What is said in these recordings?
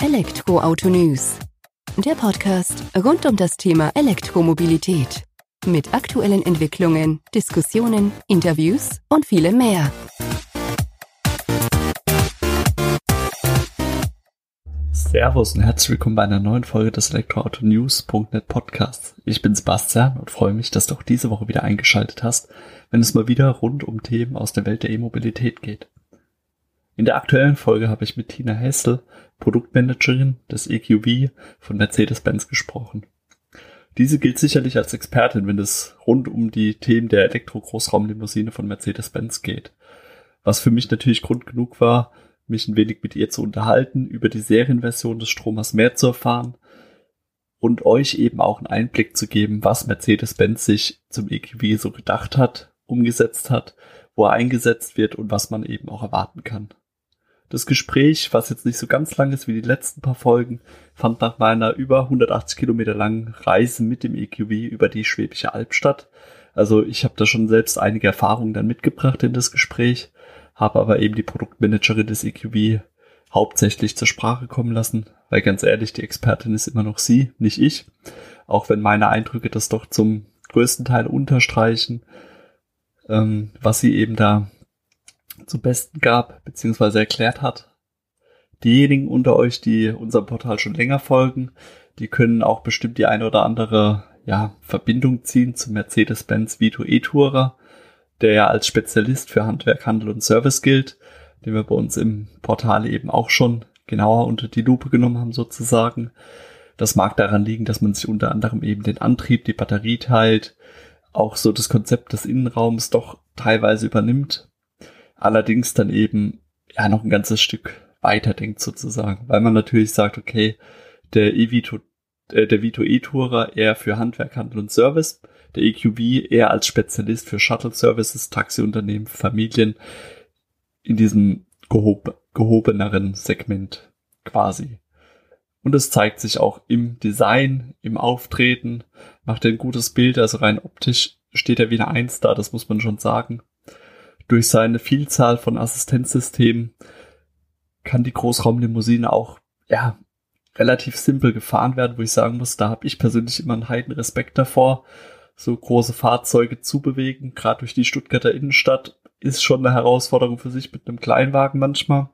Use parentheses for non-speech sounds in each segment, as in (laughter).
Elektroauto News. Der Podcast rund um das Thema Elektromobilität. Mit aktuellen Entwicklungen, Diskussionen, Interviews und vielem mehr. Servus und herzlich willkommen bei einer neuen Folge des Elektroauto-News.net Podcasts. Ich bin Sebastian und freue mich, dass du auch diese Woche wieder eingeschaltet hast, wenn es mal wieder rund um Themen aus der Welt der E-Mobilität geht. In der aktuellen Folge habe ich mit Tina Hessel, Produktmanagerin des EQV von Mercedes-Benz gesprochen. Diese gilt sicherlich als Expertin, wenn es rund um die Themen der Elektro-Großraumlimousine von Mercedes-Benz geht. Was für mich natürlich Grund genug war, mich ein wenig mit ihr zu unterhalten, über die Serienversion des Stromers mehr zu erfahren und euch eben auch einen Einblick zu geben, was Mercedes-Benz sich zum EQV so gedacht hat, umgesetzt hat, wo er eingesetzt wird und was man eben auch erwarten kann. Das Gespräch, was jetzt nicht so ganz lang ist wie die letzten paar Folgen, fand nach meiner über 180 Kilometer langen Reise mit dem EQV über die Schwäbische Alb statt. Also ich habe da schon selbst einige Erfahrungen dann mitgebracht in das Gespräch, habe aber eben die Produktmanagerin des EQV hauptsächlich zur Sprache kommen lassen, weil ganz ehrlich, die Expertin ist immer noch sie, nicht ich. Auch wenn meine Eindrücke das doch zum größten Teil unterstreichen, ähm, was sie eben da zu Besten gab, beziehungsweise erklärt hat. Diejenigen unter euch, die unserem Portal schon länger folgen, die können auch bestimmt die eine oder andere ja, Verbindung ziehen zu Mercedes-Benz Vito E-Tourer, der ja als Spezialist für Handwerk, Handel und Service gilt, den wir bei uns im Portal eben auch schon genauer unter die Lupe genommen haben sozusagen. Das mag daran liegen, dass man sich unter anderem eben den Antrieb, die Batterie teilt, auch so das Konzept des Innenraums doch teilweise übernimmt, allerdings dann eben ja noch ein ganzes Stück weiter denkt sozusagen, weil man natürlich sagt, okay, der E-Vito, äh, der Vito E-Tourer eher für Handwerk, Handel und Service, der EQV eher als Spezialist für Shuttle Services, Taxiunternehmen, Familien in diesem gehob gehobeneren Segment quasi. Und es zeigt sich auch im Design, im Auftreten, macht er ein gutes Bild, also rein optisch steht er wie eine Eins da, das muss man schon sagen. Durch seine Vielzahl von Assistenzsystemen kann die Großraumlimousine auch ja relativ simpel gefahren werden, wo ich sagen muss, da habe ich persönlich immer einen heiden Respekt davor, so große Fahrzeuge zu bewegen. Gerade durch die Stuttgarter Innenstadt ist schon eine Herausforderung für sich mit einem Kleinwagen manchmal.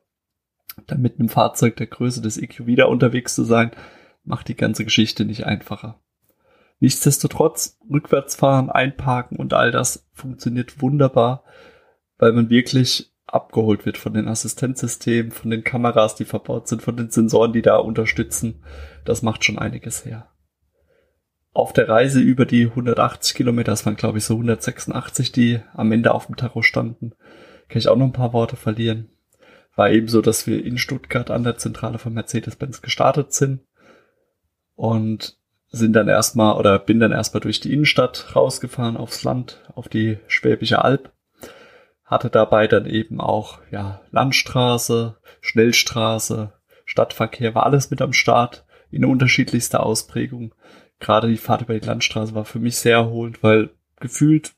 Dann mit einem Fahrzeug der Größe des EQ wieder unterwegs zu sein, macht die ganze Geschichte nicht einfacher. Nichtsdestotrotz, rückwärts fahren, einparken und all das funktioniert wunderbar weil man wirklich abgeholt wird von den Assistenzsystemen, von den Kameras, die verbaut sind, von den Sensoren, die da unterstützen. Das macht schon einiges her. Auf der Reise über die 180 Kilometer, das waren glaube ich so 186, die am Ende auf dem Tacho standen, kann ich auch noch ein paar Worte verlieren. War eben so, dass wir in Stuttgart an der Zentrale von Mercedes-Benz gestartet sind und sind dann erstmal oder bin dann erstmal durch die Innenstadt rausgefahren aufs Land, auf die Schwäbische Alb hatte dabei dann eben auch ja Landstraße, Schnellstraße, Stadtverkehr, war alles mit am Start in unterschiedlichster Ausprägung. Gerade die Fahrt über die Landstraße war für mich sehr erholend, weil gefühlt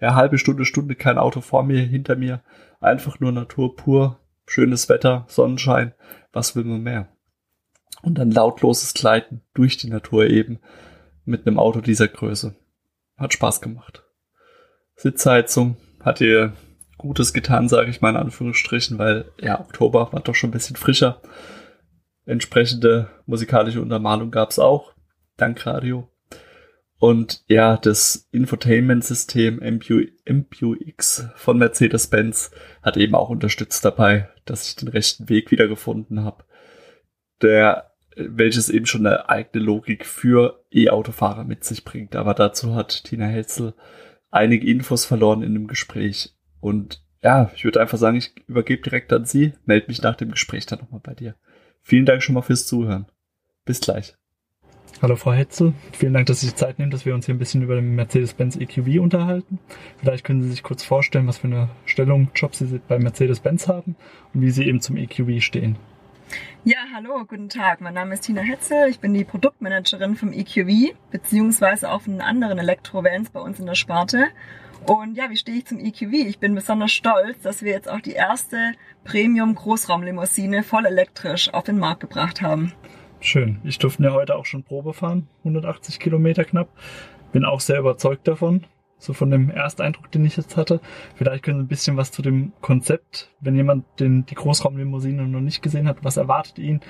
ja halbe Stunde, Stunde kein Auto vor mir, hinter mir, einfach nur Natur pur, schönes Wetter, Sonnenschein, was will man mehr? Und dann lautloses Gleiten durch die Natur eben mit einem Auto dieser Größe. Hat Spaß gemacht. Sitzheizung, hat ihr Gutes getan, sage ich mal in Anführungsstrichen, weil ja, Oktober war doch schon ein bisschen frischer. Entsprechende musikalische Untermalung gab's auch, dank Radio. Und ja, das Infotainment-System MPU, MPUX von Mercedes-Benz hat eben auch unterstützt dabei, dass ich den rechten Weg wiedergefunden habe. Der, welches eben schon eine eigene Logik für E-Autofahrer mit sich bringt. Aber dazu hat Tina Hetzel einige Infos verloren in dem Gespräch. Und ja, ich würde einfach sagen, ich übergebe direkt an Sie, melde mich nach dem Gespräch dann nochmal bei dir. Vielen Dank schon mal fürs Zuhören. Bis gleich. Hallo Frau Hetzel, vielen Dank, dass Sie sich Zeit nehmen, dass wir uns hier ein bisschen über den Mercedes-Benz EQV unterhalten. Vielleicht können Sie sich kurz vorstellen, was für eine Stellung, Job Sie bei Mercedes-Benz haben und wie Sie eben zum EQV stehen. Ja, hallo, guten Tag. Mein Name ist Tina Hetzel. Ich bin die Produktmanagerin vom EQV, beziehungsweise auch von anderen Elektrovans bei uns in der Sparte. Und ja, wie stehe ich zum EQV? Ich bin besonders stolz, dass wir jetzt auch die erste Premium-Großraumlimousine voll elektrisch auf den Markt gebracht haben. Schön. Ich durfte ja heute auch schon Probe fahren, 180 Kilometer knapp. Bin auch sehr überzeugt davon, so von dem Ersteindruck, den ich jetzt hatte. Vielleicht können Sie ein bisschen was zu dem Konzept, wenn jemand den, die Großraumlimousine noch nicht gesehen hat, was erwartet ihn,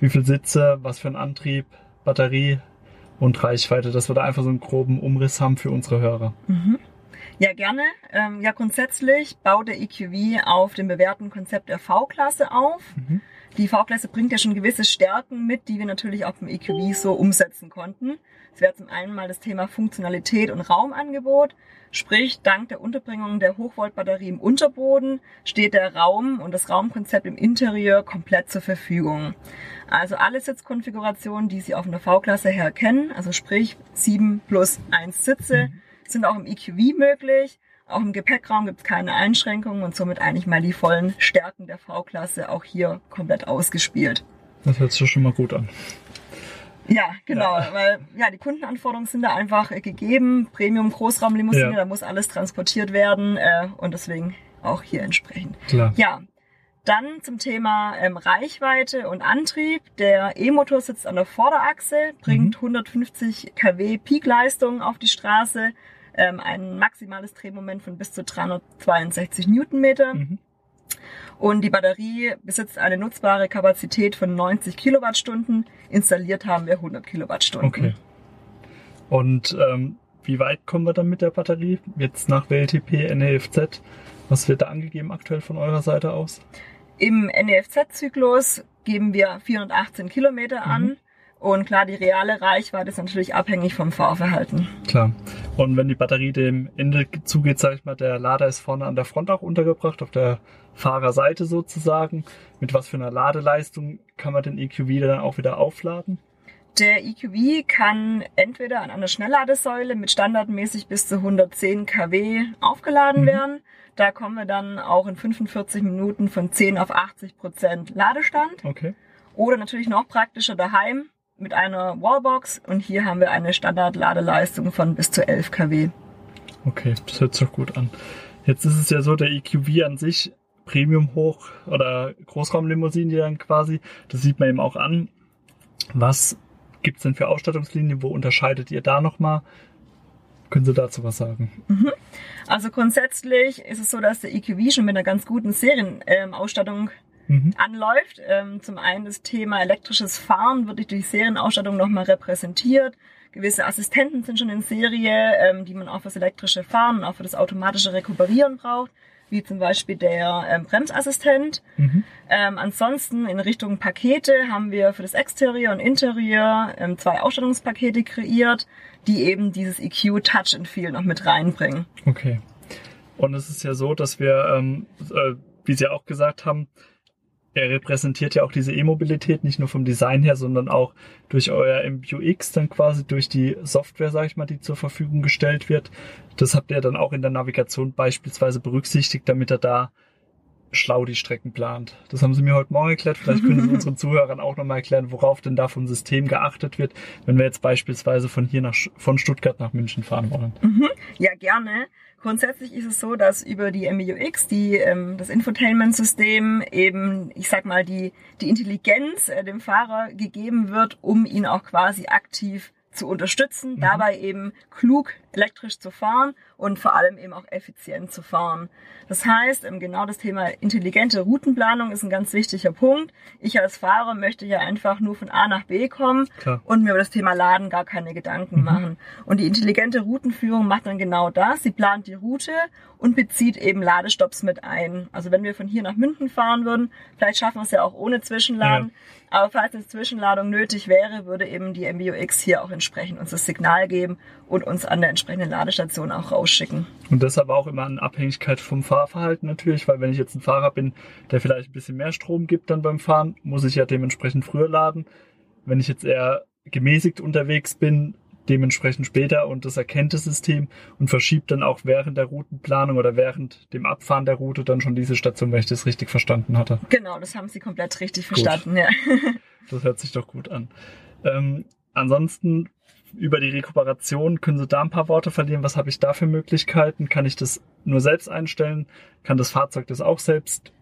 wie viel Sitze, was für ein Antrieb, Batterie und Reichweite, dass wir da einfach so einen groben Umriss haben für unsere Hörer. Mhm. Ja, gerne. Ähm, ja, grundsätzlich baut der EQV auf dem bewährten Konzept der V-Klasse auf. Mhm. Die V-Klasse bringt ja schon gewisse Stärken mit, die wir natürlich auch beim EQV so umsetzen konnten. Es wäre zum einen mal das Thema Funktionalität und Raumangebot. Sprich, dank der Unterbringung der Hochvoltbatterie im Unterboden steht der Raum und das Raumkonzept im Interieur komplett zur Verfügung. Also alle Sitzkonfigurationen, die Sie auf einer V-Klasse her kennen, also sprich 7 plus 1 Sitze, mhm. Sind auch im EQV möglich. Auch im Gepäckraum gibt es keine Einschränkungen und somit eigentlich mal die vollen Stärken der V-Klasse auch hier komplett ausgespielt. Das hört sich schon mal gut an. Ja, genau, ja. weil ja die Kundenanforderungen sind da einfach äh, gegeben. Premium Großraumlimousine, ja. da muss alles transportiert werden äh, und deswegen auch hier entsprechend. Klar. Ja, dann zum Thema ähm, Reichweite und Antrieb. Der E-Motor sitzt an der Vorderachse, bringt mhm. 150 kW Peakleistung auf die Straße, ähm, ein maximales Drehmoment von bis zu 362 Newtonmeter. Mhm. Und die Batterie besitzt eine nutzbare Kapazität von 90 Kilowattstunden. Installiert haben wir 100 Kilowattstunden. Okay. Und ähm, wie weit kommen wir dann mit der Batterie? Jetzt nach WLTP, NEFZ. Was wird da angegeben aktuell von eurer Seite aus? Im NEFZ-Zyklus geben wir 418 Kilometer an. Mhm. Und klar, die reale Reichweite ist natürlich abhängig vom Fahrverhalten. Klar. Und wenn die Batterie dem Ende zugeht, sag ich mal, der Lader ist vorne an der Front auch untergebracht, auf der Fahrerseite sozusagen. Mit was für einer Ladeleistung kann man den EQV dann auch wieder aufladen? Der EQV kann entweder an einer Schnellladesäule mit standardmäßig bis zu 110 kW aufgeladen mhm. werden. Da kommen wir dann auch in 45 Minuten von 10 auf 80 Prozent Ladestand. Okay. Oder natürlich noch praktischer daheim mit einer Wallbox und hier haben wir eine Standardladeleistung von bis zu 11 kW. Okay, das hört sich doch gut an. Jetzt ist es ja so, der EQV an sich Premium hoch oder Großraumlimousinen dann quasi, das sieht man eben auch an. Was gibt's denn für Ausstattungslinien? Wo unterscheidet ihr da nochmal? Können Sie dazu was sagen? Mhm. Also grundsätzlich ist es so, dass der EQV schon mit einer ganz guten Serienausstattung mhm. anläuft. Ähm, zum einen das Thema elektrisches Fahren wird durch die Serienausstattung nochmal repräsentiert. Gewisse Assistenten sind schon in Serie, ähm, die man auch fürs elektrische Fahren und auch für das automatische Rekuperieren braucht wie zum Beispiel der ähm, Bremsassistent. Mhm. Ähm, ansonsten in Richtung Pakete haben wir für das Exterieur und Interieur ähm, zwei Ausstattungspakete kreiert, die eben dieses EQ Touch and Feel noch mit reinbringen. Okay. Und es ist ja so, dass wir, ähm, äh, wie Sie auch gesagt haben, er repräsentiert ja auch diese E-Mobilität nicht nur vom Design her, sondern auch durch euer MBUX dann quasi durch die Software, sage ich mal, die zur Verfügung gestellt wird. Das habt ihr dann auch in der Navigation beispielsweise berücksichtigt, damit er da schlau die Strecken plant. Das haben Sie mir heute Morgen erklärt. Vielleicht können Sie (laughs) unseren Zuhörern auch nochmal erklären, worauf denn da vom System geachtet wird, wenn wir jetzt beispielsweise von hier nach, von Stuttgart nach München fahren wollen. Mhm. Ja, gerne. Grundsätzlich ist es so, dass über die MBUX, die, ähm, das Infotainment-System, eben, ich sag mal, die, die Intelligenz äh, dem Fahrer gegeben wird, um ihn auch quasi aktiv zu unterstützen, mhm. dabei eben klug elektrisch zu fahren und vor allem eben auch effizient zu fahren. Das heißt, ähm, genau das Thema intelligente Routenplanung ist ein ganz wichtiger Punkt. Ich als Fahrer möchte ja einfach nur von A nach B kommen Klar. und mir über das Thema Laden gar keine Gedanken mhm. machen. Und die intelligente Routenführung macht dann genau das. Sie plant die Route und bezieht eben Ladestops mit ein. Also wenn wir von hier nach München fahren würden, vielleicht schaffen wir es ja auch ohne Zwischenladen. Ja. Aber falls eine Zwischenladung nötig wäre, würde eben die MBUX hier auch entsprechend uns das Signal geben und uns an der entsprechenden Ladestation auch rausschicken. Und das aber auch immer in Abhängigkeit vom Fahrverhalten natürlich, weil wenn ich jetzt ein Fahrer bin, der vielleicht ein bisschen mehr Strom gibt dann beim Fahren, muss ich ja dementsprechend früher laden. Wenn ich jetzt eher gemäßigt unterwegs bin, dementsprechend später und das erkennt das System und verschiebt dann auch während der Routenplanung oder während dem Abfahren der Route dann schon diese Station, wenn ich das richtig verstanden hatte. Genau, das haben Sie komplett richtig verstanden, gut. ja. (laughs) Das hört sich doch gut an. Ähm, ansonsten über die Rekuperation, können Sie da ein paar Worte verlieren? Was habe ich da für Möglichkeiten? Kann ich das nur selbst einstellen? Kann das Fahrzeug das auch selbst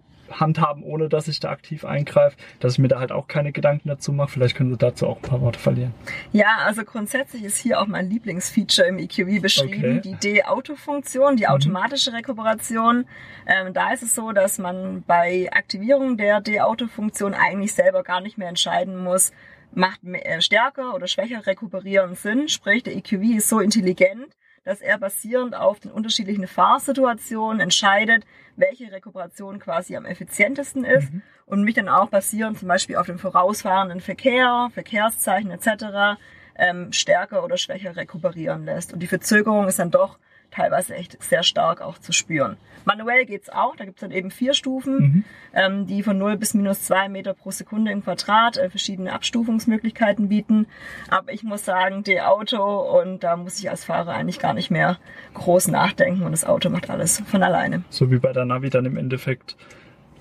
handhaben, ohne dass ich da aktiv eingreife, dass ich mir da halt auch keine Gedanken dazu mache. Vielleicht können Sie dazu auch ein paar Worte verlieren. Ja, also grundsätzlich ist hier auch mein Lieblingsfeature im EQV beschrieben, okay. die D-Auto-Funktion, die mhm. automatische Rekuperation. Ähm, da ist es so, dass man bei Aktivierung der D-Auto-Funktion eigentlich selber gar nicht mehr entscheiden muss, macht mehr, stärker oder schwächer rekuperieren Sinn. Sprich, der EQV ist so intelligent, dass er basierend auf den unterschiedlichen Fahrsituationen entscheidet, welche Rekuperation quasi am effizientesten ist mhm. und mich dann auch basierend zum Beispiel auf dem vorausfahrenden Verkehr, Verkehrszeichen etc. Ähm, stärker oder schwächer rekuperieren lässt. Und die Verzögerung ist dann doch teilweise echt sehr stark auch zu spüren. Manuell geht's auch, da gibt's dann eben vier Stufen, mhm. ähm, die von 0 bis minus 2 Meter pro Sekunde im Quadrat äh, verschiedene Abstufungsmöglichkeiten bieten. Aber ich muss sagen, die Auto und da muss ich als Fahrer eigentlich gar nicht mehr groß nachdenken und das Auto macht alles von alleine. So wie bei der Navi dann im Endeffekt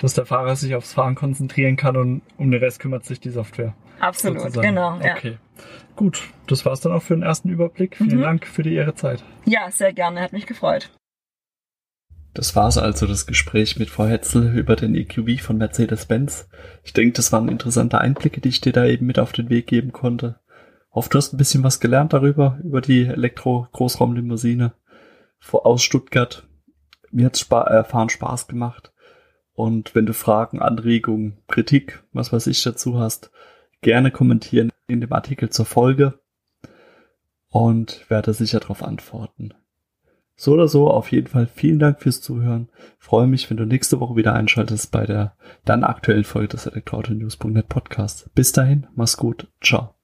dass der Fahrer sich aufs Fahren konzentrieren kann und um den Rest kümmert sich die Software. Absolut, sozusagen. genau. Ja. Okay. Gut, das war's dann auch für den ersten Überblick. Vielen mhm. Dank für die Ihre Zeit. Ja, sehr gerne, hat mich gefreut. Das war's also, das Gespräch mit Frau Hetzel über den EQV von Mercedes-Benz. Ich denke, das waren interessante Einblicke, die ich dir da eben mit auf den Weg geben konnte. Hoffe, du hast ein bisschen was gelernt darüber, über die Elektro-Großraumlimousine aus Stuttgart. Mir hat's Spa äh, Fahren Spaß gemacht. Und wenn du Fragen, Anregungen, Kritik, was weiß ich dazu hast, gerne kommentieren in dem Artikel zur Folge und werde sicher darauf antworten. So oder so, auf jeden Fall vielen Dank fürs Zuhören. freue mich, wenn du nächste Woche wieder einschaltest bei der dann aktuellen Folge des Elektroauto-News.net Podcasts. Bis dahin, mach's gut. Ciao.